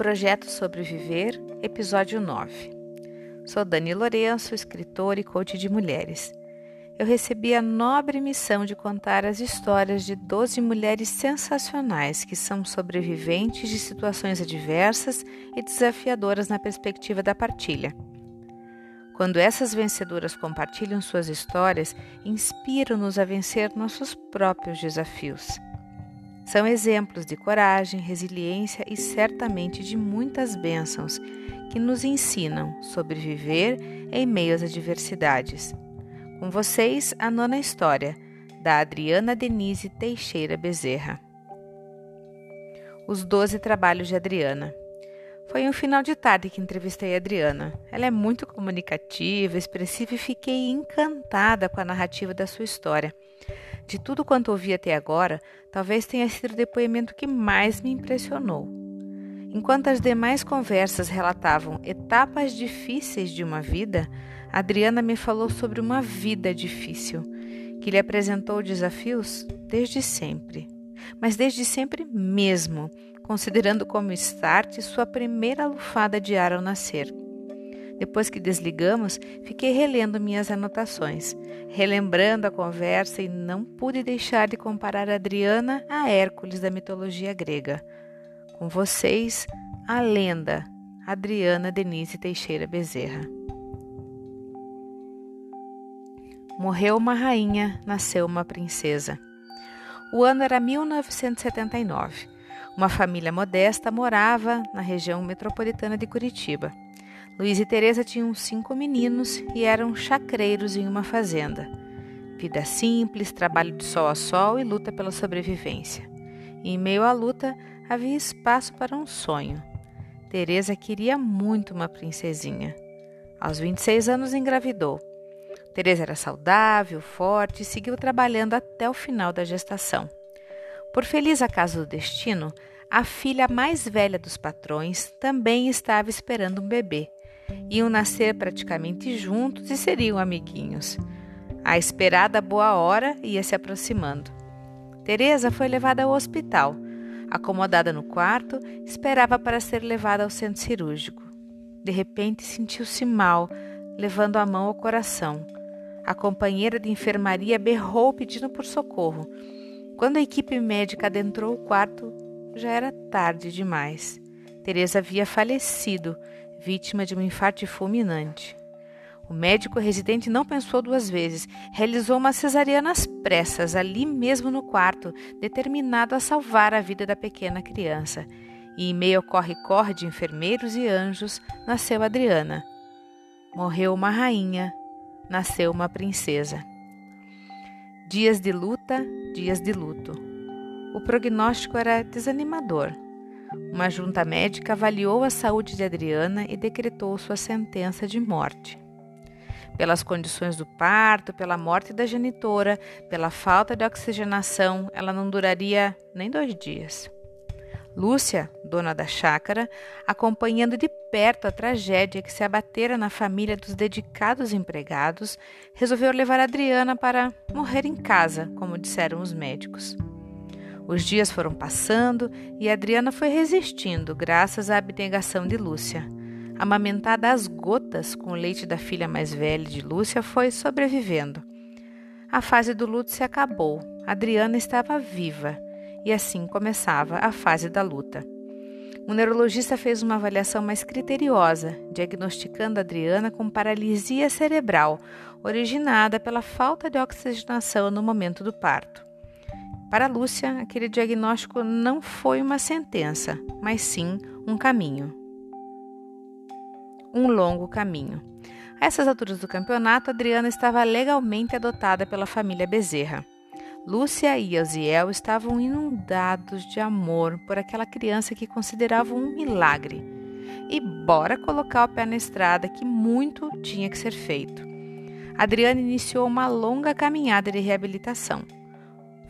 Projeto Sobreviver, episódio 9. Sou Dani Lourenço, escritora e coach de mulheres. Eu recebi a nobre missão de contar as histórias de 12 mulheres sensacionais que são sobreviventes de situações adversas e desafiadoras na perspectiva da partilha. Quando essas vencedoras compartilham suas histórias, inspiram-nos a vencer nossos próprios desafios. São exemplos de coragem, resiliência e certamente de muitas bênçãos que nos ensinam sobreviver em meio às adversidades. Com vocês, a nona história, da Adriana Denise Teixeira Bezerra. Os Doze Trabalhos de Adriana. Foi um final de tarde que entrevistei a Adriana. Ela é muito comunicativa, expressiva e fiquei encantada com a narrativa da sua história. De tudo quanto ouvi até agora, talvez tenha sido o depoimento que mais me impressionou. Enquanto as demais conversas relatavam etapas difíceis de uma vida, Adriana me falou sobre uma vida difícil, que lhe apresentou desafios desde sempre, mas desde sempre mesmo, considerando como start sua primeira lufada de ar ao nascer. Depois que desligamos, fiquei relendo minhas anotações, relembrando a conversa e não pude deixar de comparar Adriana a Hércules da mitologia grega. Com vocês, a lenda Adriana Denise Teixeira Bezerra. Morreu uma rainha, nasceu uma princesa. O ano era 1979. Uma família modesta morava na região metropolitana de Curitiba. Luiz e Teresa tinham cinco meninos e eram chacreiros em uma fazenda. Vida simples, trabalho de sol a sol e luta pela sobrevivência. E em meio à luta havia espaço para um sonho. Teresa queria muito uma princesinha. Aos 26 anos engravidou. Teresa era saudável, forte e seguiu trabalhando até o final da gestação. Por feliz acaso do destino, a filha mais velha dos patrões também estava esperando um bebê Iam nascer praticamente juntos e seriam amiguinhos. A esperada boa hora ia se aproximando. Teresa foi levada ao hospital. Acomodada no quarto, esperava para ser levada ao centro cirúrgico. De repente sentiu-se mal, levando a mão ao coração. A companheira de enfermaria berrou pedindo por socorro. Quando a equipe médica adentrou o quarto, já era tarde demais. Teresa havia falecido vítima de um infarto fulminante. O médico residente não pensou duas vezes, realizou uma cesariana às pressas, ali mesmo no quarto, determinado a salvar a vida da pequena criança. E em meio ao corre-corre de enfermeiros e anjos, nasceu Adriana. Morreu uma rainha, nasceu uma princesa. Dias de luta, dias de luto. O prognóstico era desanimador. Uma junta médica avaliou a saúde de Adriana e decretou sua sentença de morte. Pelas condições do parto, pela morte da genitora, pela falta de oxigenação, ela não duraria nem dois dias. Lúcia, dona da chácara, acompanhando de perto a tragédia que se abatera na família dos dedicados empregados, resolveu levar Adriana para morrer em casa, como disseram os médicos. Os dias foram passando e Adriana foi resistindo, graças à abnegação de Lúcia. Amamentada às gotas com o leite da filha mais velha de Lúcia, foi sobrevivendo. A fase do luto se acabou. Adriana estava viva e assim começava a fase da luta. O neurologista fez uma avaliação mais criteriosa, diagnosticando Adriana com paralisia cerebral, originada pela falta de oxigenação no momento do parto. Para Lúcia, aquele diagnóstico não foi uma sentença, mas sim um caminho. Um longo caminho. A essas alturas do campeonato, Adriana estava legalmente adotada pela família Bezerra. Lúcia e Elziel estavam inundados de amor por aquela criança que consideravam um milagre. E bora colocar o pé na estrada que muito tinha que ser feito. Adriana iniciou uma longa caminhada de reabilitação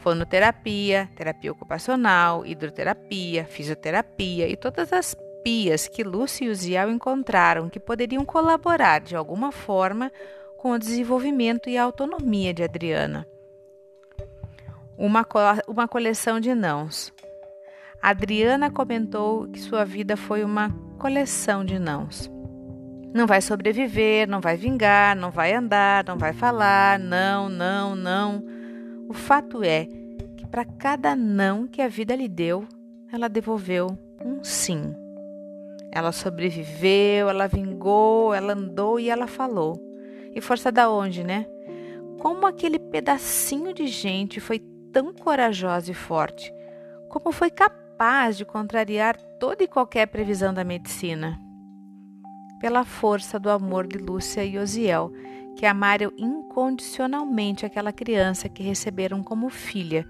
fonoterapia, terapia ocupacional, hidroterapia, fisioterapia e todas as pias que Lúcia e o Ziel encontraram que poderiam colaborar de alguma forma com o desenvolvimento e a autonomia de Adriana. Uma, co uma coleção de nãos. Adriana comentou que sua vida foi uma coleção de nãos. Não vai sobreviver, não vai vingar, não vai andar, não vai falar, não, não, não. O fato é que para cada não que a vida lhe deu, ela devolveu um sim. Ela sobreviveu, ela vingou, ela andou e ela falou. E força da onde, né? Como aquele pedacinho de gente foi tão corajosa e forte? Como foi capaz de contrariar toda e qualquer previsão da medicina? Pela força do amor de Lúcia e Osiel, que amaram incondicionalmente aquela criança que receberam como filha,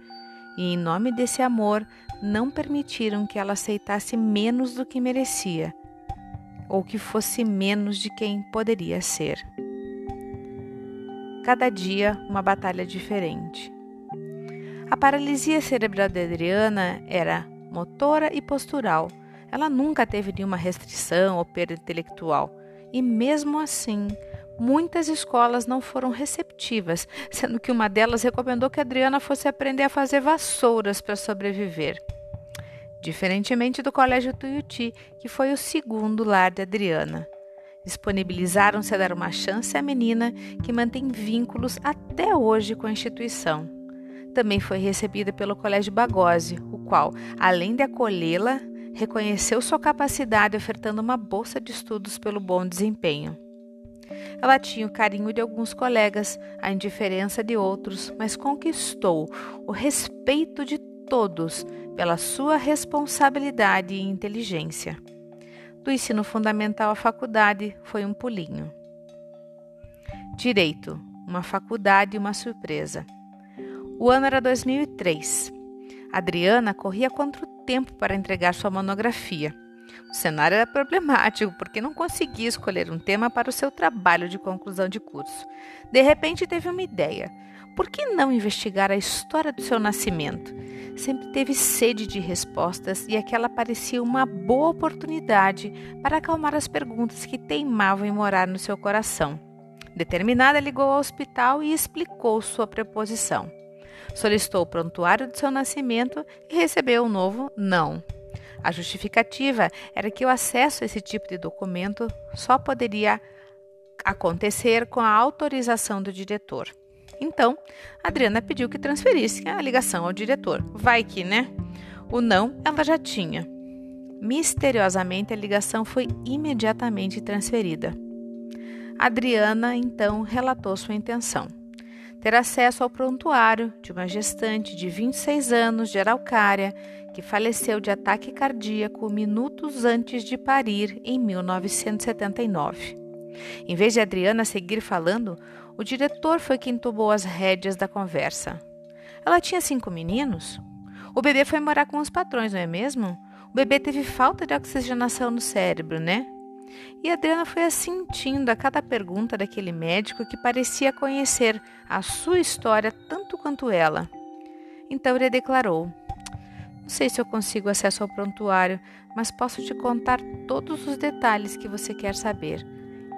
e em nome desse amor não permitiram que ela aceitasse menos do que merecia, ou que fosse menos de quem poderia ser. Cada dia uma batalha diferente. A paralisia cerebral de Adriana era motora e postural. Ela nunca teve nenhuma restrição ou perda intelectual. E mesmo assim, muitas escolas não foram receptivas, sendo que uma delas recomendou que Adriana fosse aprender a fazer vassouras para sobreviver. Diferentemente do Colégio Tuiuti, que foi o segundo lar de Adriana. Disponibilizaram-se a dar uma chance à menina que mantém vínculos até hoje com a instituição. Também foi recebida pelo Colégio Bagose, o qual, além de acolhê-la, reconheceu sua capacidade ofertando uma bolsa de estudos pelo bom desempenho. Ela tinha o carinho de alguns colegas, a indiferença de outros, mas conquistou o respeito de todos pela sua responsabilidade e inteligência. Do ensino fundamental à faculdade foi um pulinho. Direito, uma faculdade e uma surpresa. O ano era 2003. Adriana corria contra o tempo para entregar sua monografia. O cenário era problemático porque não conseguia escolher um tema para o seu trabalho de conclusão de curso. De repente teve uma ideia. Por que não investigar a história do seu nascimento? Sempre teve sede de respostas e aquela parecia uma boa oportunidade para acalmar as perguntas que teimavam em morar no seu coração. Determinada, ligou ao hospital e explicou sua preposição. Solicitou o prontuário do seu nascimento e recebeu um novo não. A justificativa era que o acesso a esse tipo de documento só poderia acontecer com a autorização do diretor. Então, Adriana pediu que transferisse a ligação ao diretor. Vai que, né? O não ela já tinha. Misteriosamente, a ligação foi imediatamente transferida. Adriana então relatou sua intenção: ter acesso ao prontuário de uma gestante de 26 anos de Araucária que faleceu de ataque cardíaco minutos antes de parir em 1979. Em vez de Adriana seguir falando, o diretor foi quem tomou as rédeas da conversa. Ela tinha cinco meninos? O bebê foi morar com os patrões, não é mesmo? O bebê teve falta de oxigenação no cérebro, né? E Adriana foi assentindo a cada pergunta daquele médico que parecia conhecer a sua história tanto quanto ela. Então ele declarou: não sei se eu consigo acesso ao prontuário, mas posso te contar todos os detalhes que você quer saber.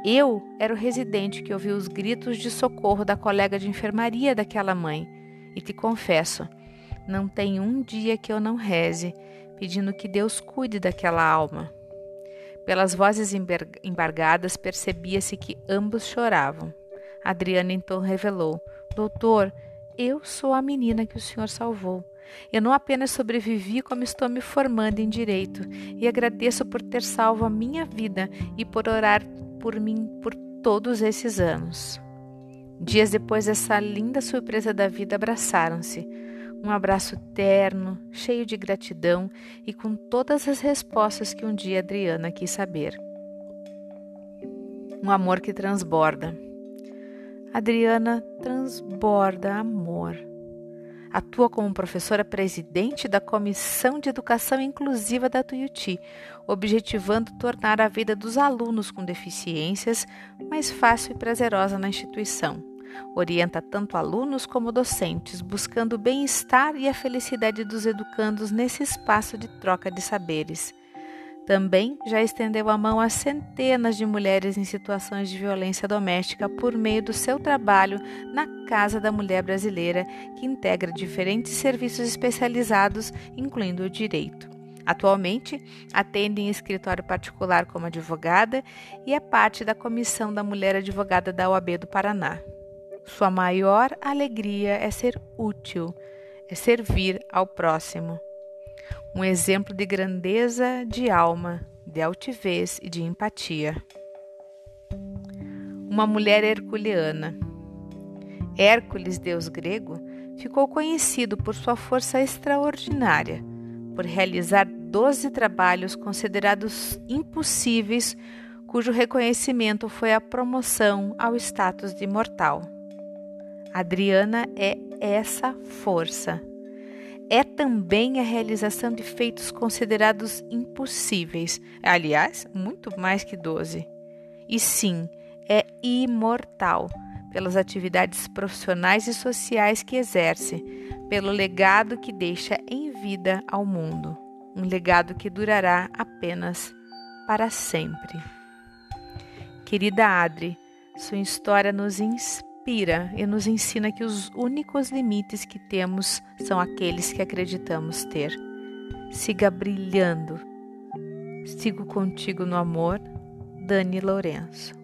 Eu era o residente que ouviu os gritos de socorro da colega de enfermaria daquela mãe. E te confesso, não tem um dia que eu não reze, pedindo que Deus cuide daquela alma. Pelas vozes embargadas, percebia-se que ambos choravam. Adriana então revelou: Doutor, eu sou a menina que o senhor salvou. Eu não apenas sobrevivi, como estou me formando em direito, e agradeço por ter salvo a minha vida e por orar por mim por todos esses anos. Dias depois dessa linda surpresa da vida, abraçaram-se. Um abraço terno, cheio de gratidão e com todas as respostas que um dia Adriana quis saber. Um amor que transborda. Adriana transborda amor. Atua como professora presidente da Comissão de Educação Inclusiva da Tuiuti, objetivando tornar a vida dos alunos com deficiências mais fácil e prazerosa na instituição. Orienta tanto alunos como docentes, buscando o bem-estar e a felicidade dos educandos nesse espaço de troca de saberes. Também já estendeu a mão a centenas de mulheres em situações de violência doméstica por meio do seu trabalho na Casa da Mulher Brasileira, que integra diferentes serviços especializados, incluindo o direito. Atualmente, atende em escritório particular como advogada e é parte da Comissão da Mulher Advogada da OAB do Paraná. Sua maior alegria é ser útil, é servir ao próximo. Um exemplo de grandeza de alma, de altivez e de empatia. Uma mulher herculeana. Hércules, deus grego, ficou conhecido por sua força extraordinária por realizar 12 trabalhos considerados impossíveis, cujo reconhecimento foi a promoção ao status de imortal. Adriana é essa força. É também a realização de feitos considerados impossíveis, aliás, muito mais que 12. E sim, é imortal pelas atividades profissionais e sociais que exerce, pelo legado que deixa em vida ao mundo, um legado que durará apenas para sempre. Querida Adri, sua história nos inspira e nos ensina que os únicos limites que temos são aqueles que acreditamos ter. Siga brilhando. Sigo contigo no amor, Dani Lourenço.